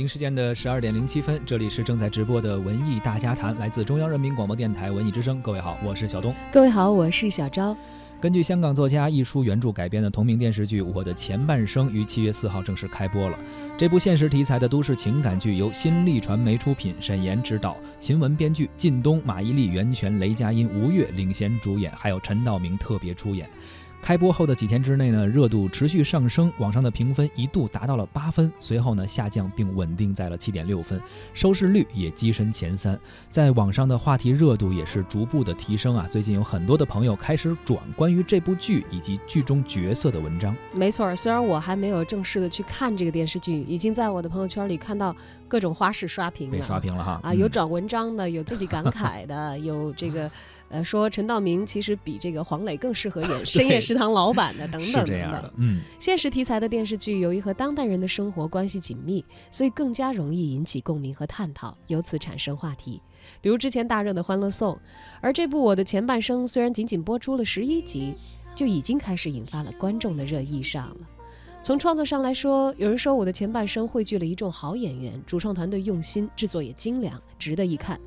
京时间的十二点零七分，这里是正在直播的文艺大家谈，来自中央人民广播电台文艺之声。各位好，我是小东。各位好，我是小昭。根据香港作家一书原著改编的同名电视剧《我的前半生》于七月四号正式开播了。这部现实题材的都市情感剧由新力传媒出品，沈岩执导，秦雯编剧，靳东、马伊琍、袁泉、雷佳音、吴越领衔主演，还有陈道明特别出演。开播后的几天之内呢，热度持续上升，网上的评分一度达到了八分，随后呢下降并稳定在了七点六分，收视率也跻身前三，在网上的话题热度也是逐步的提升啊。最近有很多的朋友开始转关于这部剧以及剧中角色的文章。没错，虽然我还没有正式的去看这个电视剧，已经在我的朋友圈里看到各种花式刷屏，被刷屏了哈啊，有转文章的，有自己感慨的，有这个。呃，说陈道明其实比这个黄磊更适合演 深夜食堂老板的，等等等等。嗯，现实题材的电视剧由于和当代人的生活关系紧密，所以更加容易引起共鸣和探讨，由此产生话题。比如之前大热的《欢乐颂》，而这部《我的前半生》虽然仅仅播出了十一集，就已经开始引发了观众的热议上了。从创作上来说，有人说我的前半生汇聚了一众好演员，主创团队用心，制作也精良，值得一看；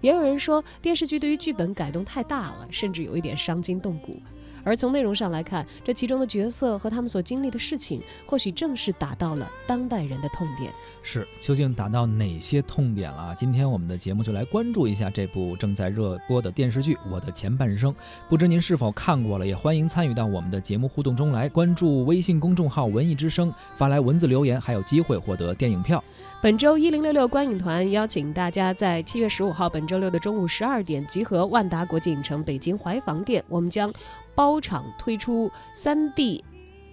也有人说电视剧对于剧本改动太大了，甚至有一点伤筋动骨。而从内容上来看，这其中的角色和他们所经历的事情，或许正是打到了当代人的痛点。是，究竟打到哪些痛点了？今天我们的节目就来关注一下这部正在热播的电视剧《我的前半生》。不知您是否看过了？也欢迎参与到我们的节目互动中来，关注微信公众号“文艺之声”，发来文字留言，还有机会获得电影票。本周一零六六观影团邀请大家在七月十五号本周六的中午十二点集合万达国际影城北京怀房店，我们将包场推出 3D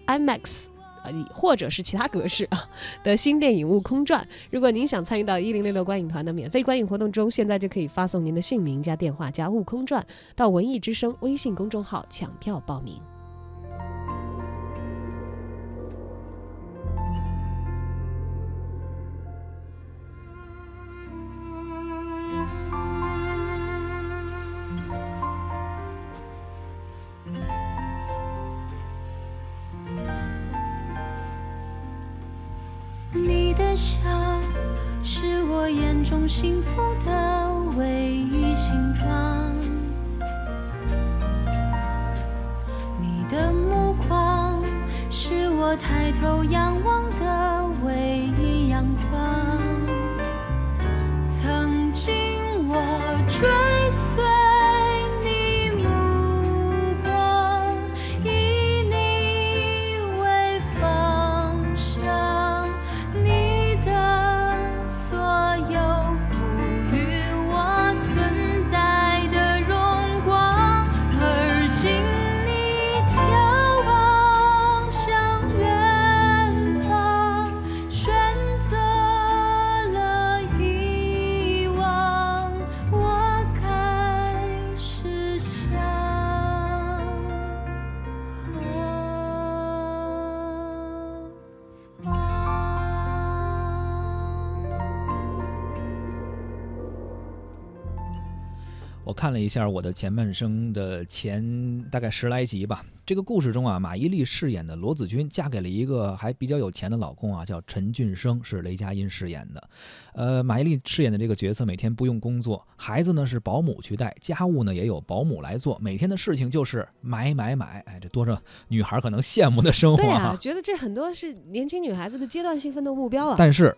IMAX。啊，或者是其他格式啊的新电影《悟空传》。如果您想参与到一零六六观影团的免费观影活动中，现在就可以发送您的姓名加电话加《悟空传》到文艺之声微信公众号抢票报名。幸福的味道我看了一下我的前半生的前大概十来集吧。这个故事中啊，马伊琍饰演的罗子君嫁给了一个还比较有钱的老公啊，叫陈俊生，是雷佳音饰演的。呃，马伊琍饰演的这个角色每天不用工作，孩子呢是保姆去带，家务呢也有保姆来做，每天的事情就是买买买。哎，这多少女孩可能羡慕的生活。对啊，觉得这很多是年轻女孩子的阶段性奋斗目标啊。但是。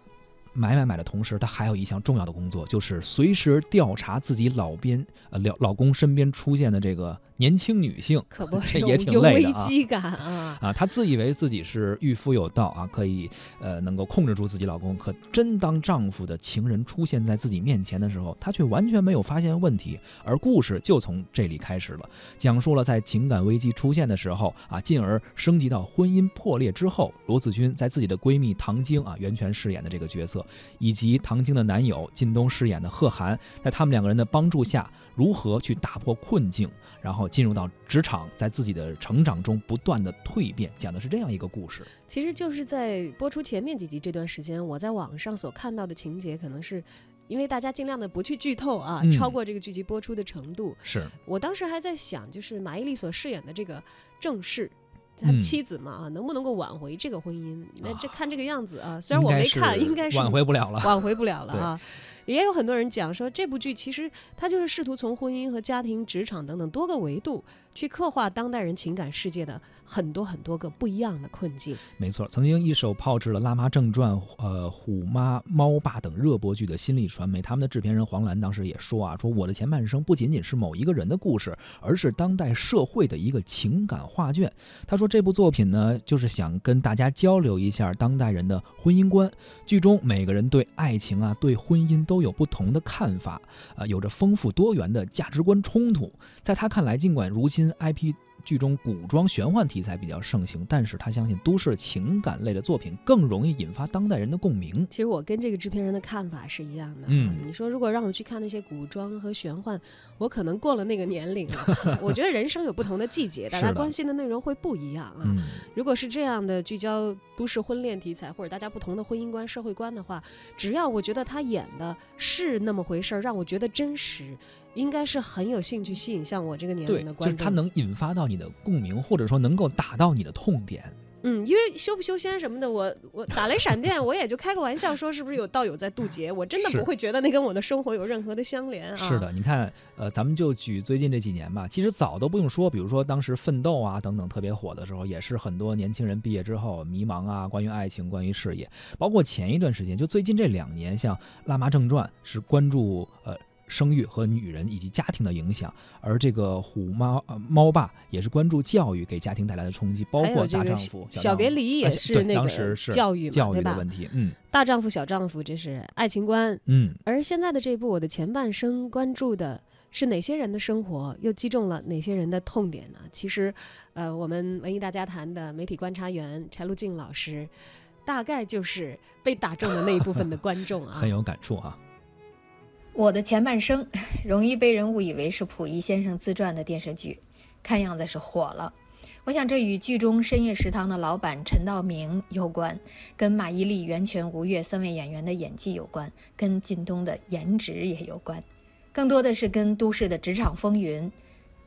买买买的同时，她还有一项重要的工作，就是随时调查自己老边呃老老公身边出现的这个年轻女性，可不，这也挺累的啊。危机感啊！啊，她自以为自己是御夫有道啊，可以呃能够控制住自己老公，可真当丈夫的情人出现在自己面前的时候，她却完全没有发现问题。而故事就从这里开始了，讲述了在情感危机出现的时候啊，进而升级到婚姻破裂之后，罗子君在自己的闺蜜唐晶啊袁泉饰演的这个角色。以及唐晶的男友靳东饰演的贺涵，在他们两个人的帮助下，如何去打破困境，然后进入到职场，在自己的成长中不断的蜕变，讲的是这样一个故事。其实就是在播出前面几集这段时间，我在网上所看到的情节，可能是因为大家尽量的不去剧透啊，超过这个剧集播出的程度。是我当时还在想，就是马伊琍所饰演的这个正室。他嗯妻子嘛啊，能不能够挽回这个婚姻？那这看这个样子啊，虽然我没看，应该是挽回不了了。挽回不了了啊。也有很多人讲说，这部剧其实它就是试图从婚姻和家庭、职场等等多个维度去刻画当代人情感世界的很多很多个不一样的困境。没错，曾经一手炮制了《辣妈正传》、呃《虎妈》《猫爸》等热播剧的新力传媒，他们的制片人黄澜当时也说啊，说我的前半生不仅仅是某一个人的故事，而是当代社会的一个情感画卷。他说这部作品呢，就是想跟大家交流一下当代人的婚姻观。剧中每个人对爱情啊、对婚姻都有不同的看法，啊、有着丰富多元的价值观冲突。在他看来，尽管如今 IP 剧中古装玄幻题材比较盛行，但是他相信都市情感类的作品更容易引发当代人的共鸣。其实我跟这个制片人的看法是一样的。嗯你说如果让我去看那些古装和玄幻，我可能过了那个年龄了。我觉得人生有不同的季节，大家关心的内容会不一样啊。嗯，如果是这样的聚焦都市婚恋题材，或者大家不同的婚姻观、社会观的话，只要我觉得他演的是那么回事儿，让我觉得真实，应该是很有兴趣吸引像我这个年龄的观众，就是。它能引发到你的共鸣，或者说能够打到你的痛点。嗯，因为修不修仙什么的，我我打雷闪电，我也就开个玩笑说是不是有道友在渡劫，我真的不会觉得那跟我的生活有任何的相连啊。是的，，你看，呃，咱们就举最近这几年吧，其实早都不用说，比如说当时《奋斗》啊等等特别火的时候，也是很多年轻人毕业之后迷茫啊，关于爱情，关于事业，包括前一段时间，就最近这两年，像《辣妈正传》是关注呃。生育和女人以及家庭的影响，而这个虎猫呃猫爸也是关注教育给家庭带来的冲击，包括大丈夫、小别离也是那个教育嘛，教？育的问题，嗯大丈夫、小丈夫，这是爱情观。嗯，而现在的这部《我的前半生》，关注的是哪些人的生活，又击中了哪些人的痛点呢？其实，呃，我们文艺大家谈的媒体观察员柴路静老师，大概就是被打中的那一部分的观众啊 很。有感触啊。我的前半生 容易被人误以为是溥仪先生自传的电视剧，看样子是火了。我想这与剧中深夜食堂的老板陈道明有关，跟马伊琍、袁泉、吴越三位演员的演技有关，跟靳东的颜值也有关，更多的是跟都市的职场风云、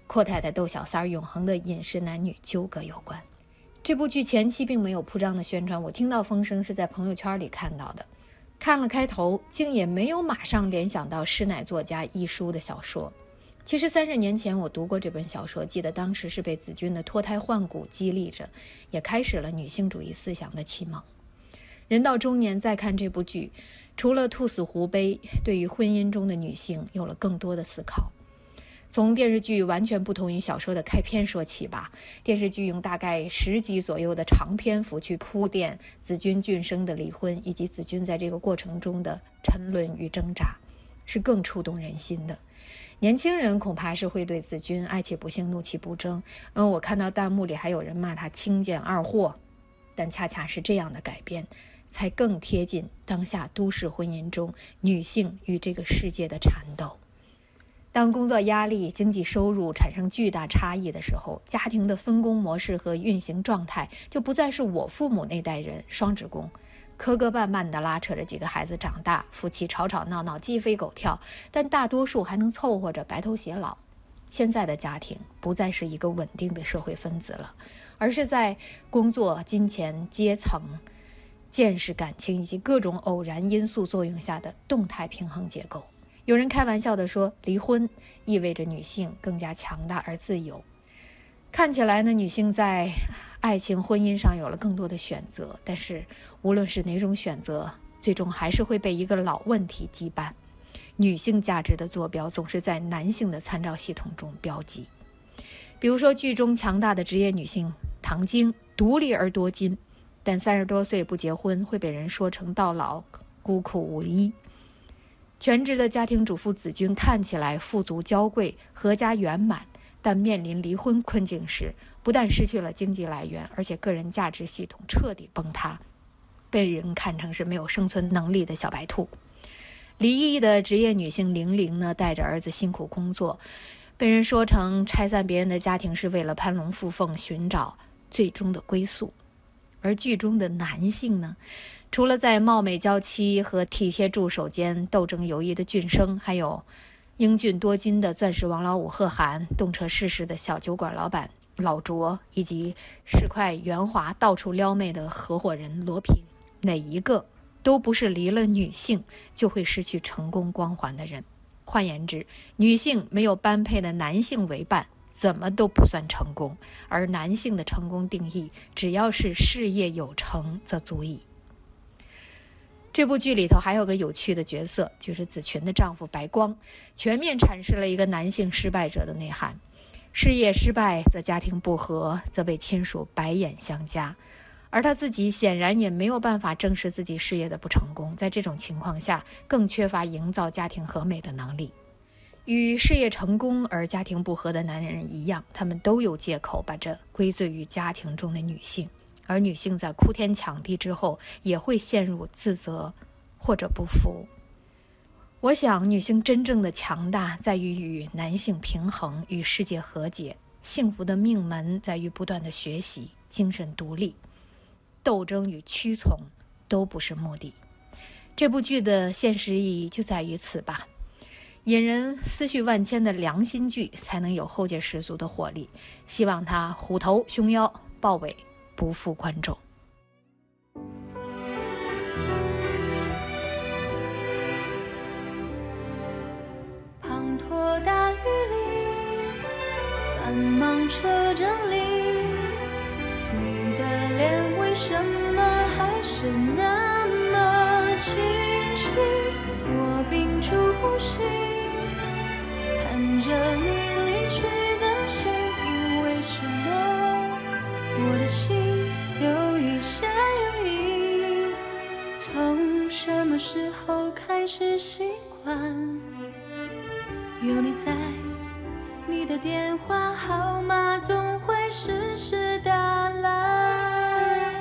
阔太太逗小三儿永恒的饮食男女纠葛有关。这部剧前期并没有铺张的宣传，我听到风声是在朋友圈里看到的。看了开头，竟也没有马上联想到师奶作家一书的小说。其实三十年前我读过这本小说，记得当时是被子君的脱胎换骨激励着，也开始了女性主义思想的启蒙。人到中年再看这部剧，除了兔死狐悲，对于婚姻中的女性有了更多的思考。从电视剧完全不同于小说的开篇说起吧。电视剧用大概十集左右的长篇幅去铺垫子君俊生的离婚，以及子君在这个过程中的沉沦与挣扎，是更触动人心的。年轻人恐怕是会对子君爱且不幸怒其不争。嗯，我看到弹幕里还有人骂他轻贱二货，但恰恰是这样的改编，才更贴近当下都市婚姻中女性与这个世界的缠斗。当工作压力、经济收入产生巨大差异的时候，家庭的分工模式和运行状态就不再是我父母那代人双职工，磕磕绊绊地拉扯着几个孩子长大，夫妻吵吵闹闹、鸡飞狗跳，但大多数还能凑合着白头偕老。现在的家庭不再是一个稳定的社会分子了，而是在工作、金钱、阶层、见识、感情以及各种偶然因素作用下的动态平衡结构。有人开玩笑地说，离婚意味着女性更加强大而自由。看起来呢，女性在爱情、婚姻上有了更多的选择，但是无论是哪种选择，最终还是会被一个老问题羁绊：女性价值的坐标总是在男性的参照系统中标记。比如说，剧中强大的职业女性唐晶，独立而多金，但三十多岁不结婚会被人说成到老孤苦无依。全职的家庭主妇子君看起来富足娇贵、阖家圆满，但面临离婚困境时，不但失去了经济来源，而且个人价值系统彻底崩塌，被人看成是没有生存能力的小白兔。离异的职业女性玲玲呢，带着儿子辛苦工作，被人说成拆散别人的家庭是为了攀龙附凤，寻找最终的归宿。而剧中的男性呢？除了在貌美娇妻和体贴助手间斗争游移的俊生，还有英俊多金的钻石王老五贺涵，动辄世事的小酒馆老板老卓以及市侩圆滑、到处撩妹的合伙人罗平，哪一个都不是离了女性就会失去成功光环的人。换言之，女性没有般配的男性为伴，怎么都不算成功。而男性的成功定义，只要是事业有成，则足矣。这部剧里头还有个有趣的角色，就是子群的丈夫白光，全面阐释了一个男性失败者的内涵。事业失败，则家庭不和，则被亲属白眼相加，而他自己显然也没有办法正视自己事业的不成功，在这种情况下，更缺乏营造家庭和美的能力。与事业成功而家庭不和的男人一样，他们都有借口把这归罪于家庭中的女性，而女性在哭天抢地之后，也会陷入自责或者不服。我想，女性真正的强大在于与男性平衡，与世界和解。幸福的命门在于不断的学习，精神独立。斗争与屈从都不是目的。这部剧的现实意义就在于此吧。引人思绪万千的良心剧，才能有后劲十足的活力。希望它虎头熊腰，豹尾不负观众。滂沱大雨里繁忙车站里，你的脸为什么还是那么清晰？我屏住呼吸，看着你离去的身影，为什么我的心么时候开始习惯有你在？你的电话号码总会时时打来，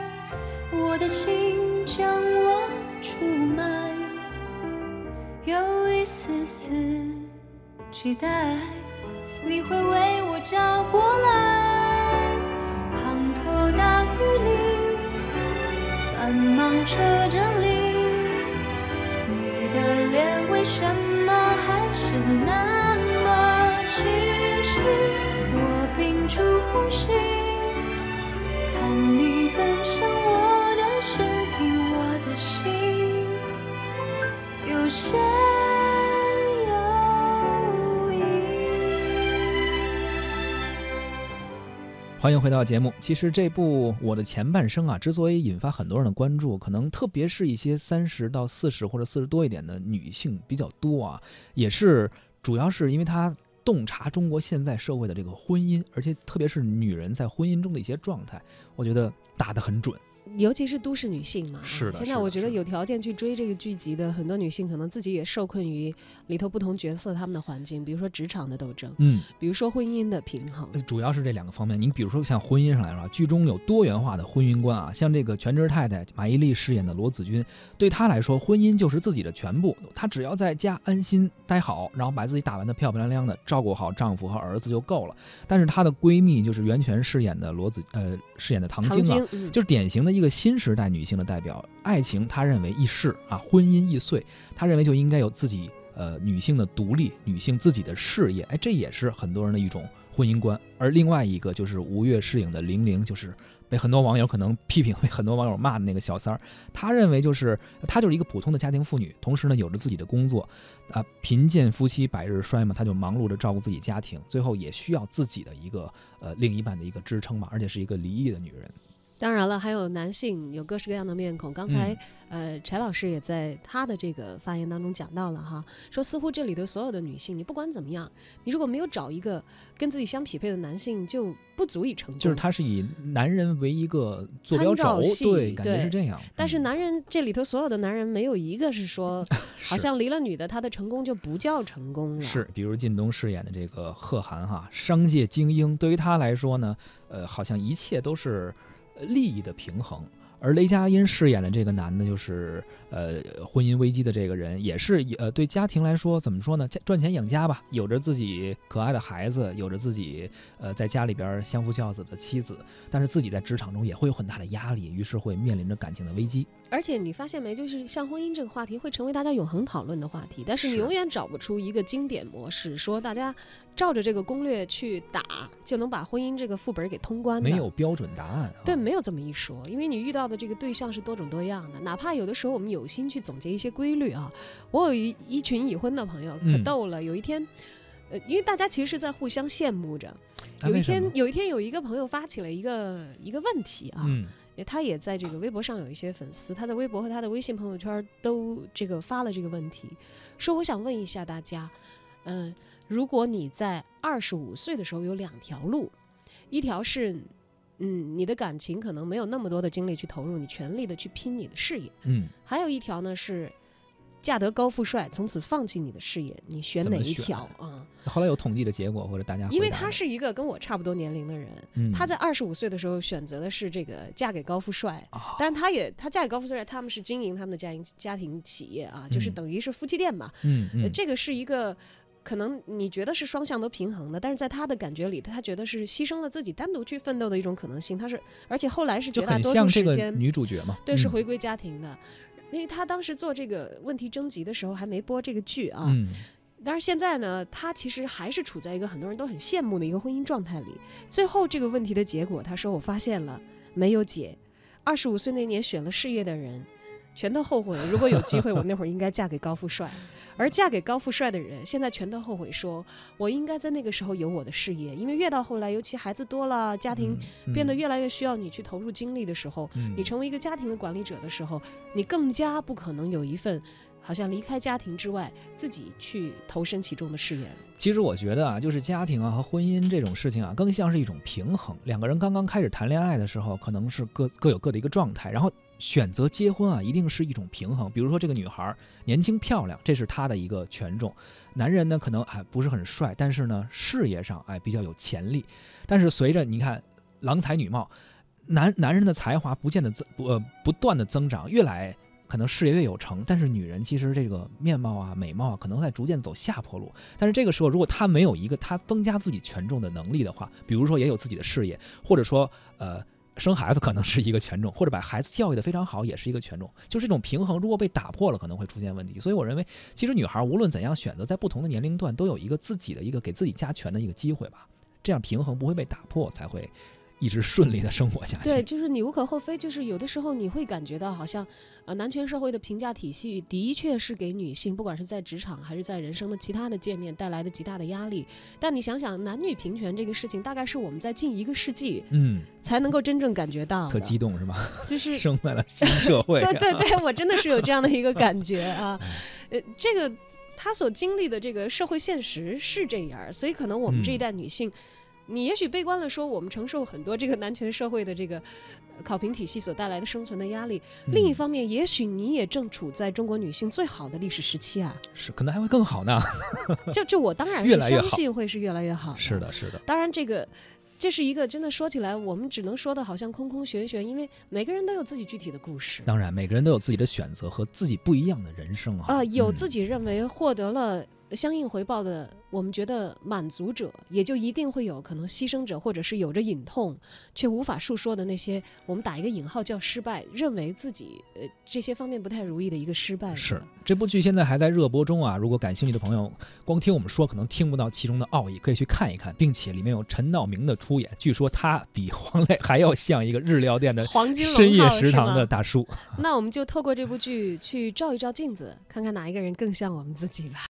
我的心将我出卖，有一丝丝期待你会为我找过来。滂沱大雨里，繁忙车站里，什么还是那欢迎回到节目。其实这部《我的前半生》啊，之所以引发很多人的关注，可能特别是一些三十到四十或者四十多一点的女性比较多啊，也是主要是因为它。洞察中国现在社会的这个婚姻，而且特别是女人在婚姻中的一些状态，我觉得打得很准。尤其是都市女性嘛，是的。现在我觉得有条件去追这个剧集的很多女性，可能自己也受困于里头不同角色他们的环境，比如说职场的斗争，嗯，比如说婚姻的平衡，主要是这两个方面。你比如说像婚姻上来说，剧中有多元化的婚姻观啊，像这个全职太太马伊琍饰演的罗子君，对她来说，婚姻就是自己的全部，她只要在家安心待好，然后把自己打扮得漂漂亮亮的，照顾好丈夫和儿子就够了。但是她的闺蜜就是袁泉饰演的罗子，呃，饰演的唐晶啊，就是典型的一个一个新时代女。性的代表，爱情她认为易逝啊，婚姻易碎，她认为就应该有自己呃女性的独立，女性自己的事业，哎，这也是很多人的一种婚姻观。而另外一个就是吴越饰演的玲玲，就是被很多网友可能批评，被很多网友骂的那个小三儿。他认为就是她就是一个普通的家庭妇女，同时呢有着自己的工作，啊，贫贱夫妻百日衰嘛，她就忙碌着照顾自己家庭，最后也需要自己的一个呃另一半的一个支撑嘛，而且是一个离异的女人。当然了，还有男性有各式各样的面孔。刚才，呃，柴老师也在他的这个发言当中讲到了哈，说似乎这里的所有的女性，你不管怎么样，你如果没有找一个跟自己相匹配的男性，就不足以成就。就是他是以男人为一个坐标轴，对，感觉是这样。但是男人这里头所有的男人，没有一个是说，好像离了女的，他的成功就不叫成功了。是，比如靳东饰演的这个贺涵哈，商界精英，对于他来说呢，呃，好像一切都是。利益的平衡，而雷佳音饰演的这个男的，就是呃婚姻危机的这个人，也是呃对家庭来说怎么说呢？赚钱养家吧，有着自己可爱的孩子，有着自己呃在家里边相夫教子的妻子，但是自己在职场中也会有很大的压力，于是会面临着感情的危机。而且你发现没，就是像婚姻这个话题会成为大家永恒讨论的话题，但是你永远找不出一个经典模式，说大家照着这个攻略去打就能把婚姻这个副本给通关的。没有标准答案、啊。对，没有这么一说，因为你遇到的这个对象是多种多样的，哪怕有的时候我们有心去总结一些规律啊。我有一一群已婚的朋友，可嗯逗了。有一天，呃，因为大家其实是在互相羡慕着。有一天有一天有一个朋友发起了一个一个问题啊，嗯他也在这个微博上有一些粉丝，他在微博和他的微信朋友圈都这个发了这个问题，说我想问一下大家，嗯、如果你在二十五岁的时候有两条路，一条是，嗯，你的感情可能没有那么多的精力去投入，你全力的去拼你的事业，嗯，还有一条呢是。嫁得高富帅，从此放弃你的事业，你选哪一条？啊、后来有统计的结果或者大家因为他是一个跟我差不多年龄的人，嗯。他在二十五岁的时候选择的是这个嫁给高富帅，啊。但是他也他嫁给高富帅，他们是经营他们的家庭家庭企业啊，就是嗯。等于是夫妻店嘛。嗯嗯。呃这个是一个可能你觉得是双向都平衡的，但是在他的感觉里，他觉得是牺牲了自己单独去奋斗的一种可能性。他是而且后来是绝大多数时间女主角嘛。对是嗯回归家庭的。因为他当时做这个问题征集的时候还没播这个剧啊，嗯但是现在呢，他其实还是处在一个很多人都很羡慕的一个婚姻状态里。最后这个问题的结果，他说我发现了没有解。二十五岁那年选了事业的人，全都后悔。如果有机会，我那会儿应该嫁给高富帅。而嫁给高富帅的人，现在全都后悔说，我应该在那个时候有我的事业。因为越到后来，尤其孩子多了，家庭嗯变得越来越需要你去投入精力的时候，嗯你成为一个家庭的管理者的时候，你更加不可能有一份好像离开家庭之外自己去投身其中的事业了。其实我觉得啊，就是家庭啊和婚姻这种事情啊，更像是一种平衡。两个人刚刚开始谈恋爱的时候，可能是各各有各的一个状态，然后选择结婚啊，一定是一种平衡。比如说这个女孩年轻漂亮，这是她的一个权重；男人呢，可能哎不是很帅，但是呢事业上哎比较有潜力。但是随着你看郎才女貌，男男人的才华不见得增不呃不断的增长，越来。可能事业越有成，但是女人其实这个面貌啊、美貌啊，可能在逐渐走下坡路。但是这个时候，如果她没有一个她增加自己权重的能力的话，比如说也有自己的事业，或者说呃生孩子可能是一个权重，或者把孩子教育的非常好也是一个权重，就是这种平衡如果被打破了，可能会出现问题。所以我认为，其实女孩无论怎样选择，在不同的年龄段都有一个自己的一个给自己加权的一个机会吧，这样平衡不会被打破，才会一直顺利的生活下去。对，就是你无可厚非，就是有的时候你会感觉到好像，呃，男权社会的评价体系的确是给女性，不管是在职场还是在人生的其他的界面带来的极大的压力。但你想想，男女平权这个事情，大概是我们在近一个世纪嗯，才能够真正感觉到的，特激动是吗？就是 生在了新社会。对对对，我真的是有这样的一个感觉啊，呃，这个他所经历的这个社会现实是这样，所以可能我们这一嗯代女性，你也许悲观了说我们承受很多这个男权社会的这个呃考评体系所带来的生存的压力，另一嗯方面，也许你也正处在中国女性最好的历史时期啊，是可能还会更好呢。就就我当然是相信会是越来越好是的，是的。当然，这个这是一个真的说起来，我们只能说的好像空空玄玄，因为每个人都有自己具体的故事。当然，每个人都有自己的选择和自己不一样的人生啊。啊、有嗯自己认为获得了相应回报的，我们觉得满足者，也就一定会有可能牺牲者，或者是有着隐痛却无法述说的那些，我们打一个引号叫失败，认为自己呃这些方面不太如意的一个失败。是这部剧现在还在热播中啊！如果感兴趣的朋友，光听我们说可能听不到其中的奥义，可以去看一看，并且里面有陈道明的出演，据说他比黄磊还要像一个日料店的黄金龙深夜食堂的大叔。那我们就透过这部剧去照一照镜子，看看哪一个人更像我们自己吧。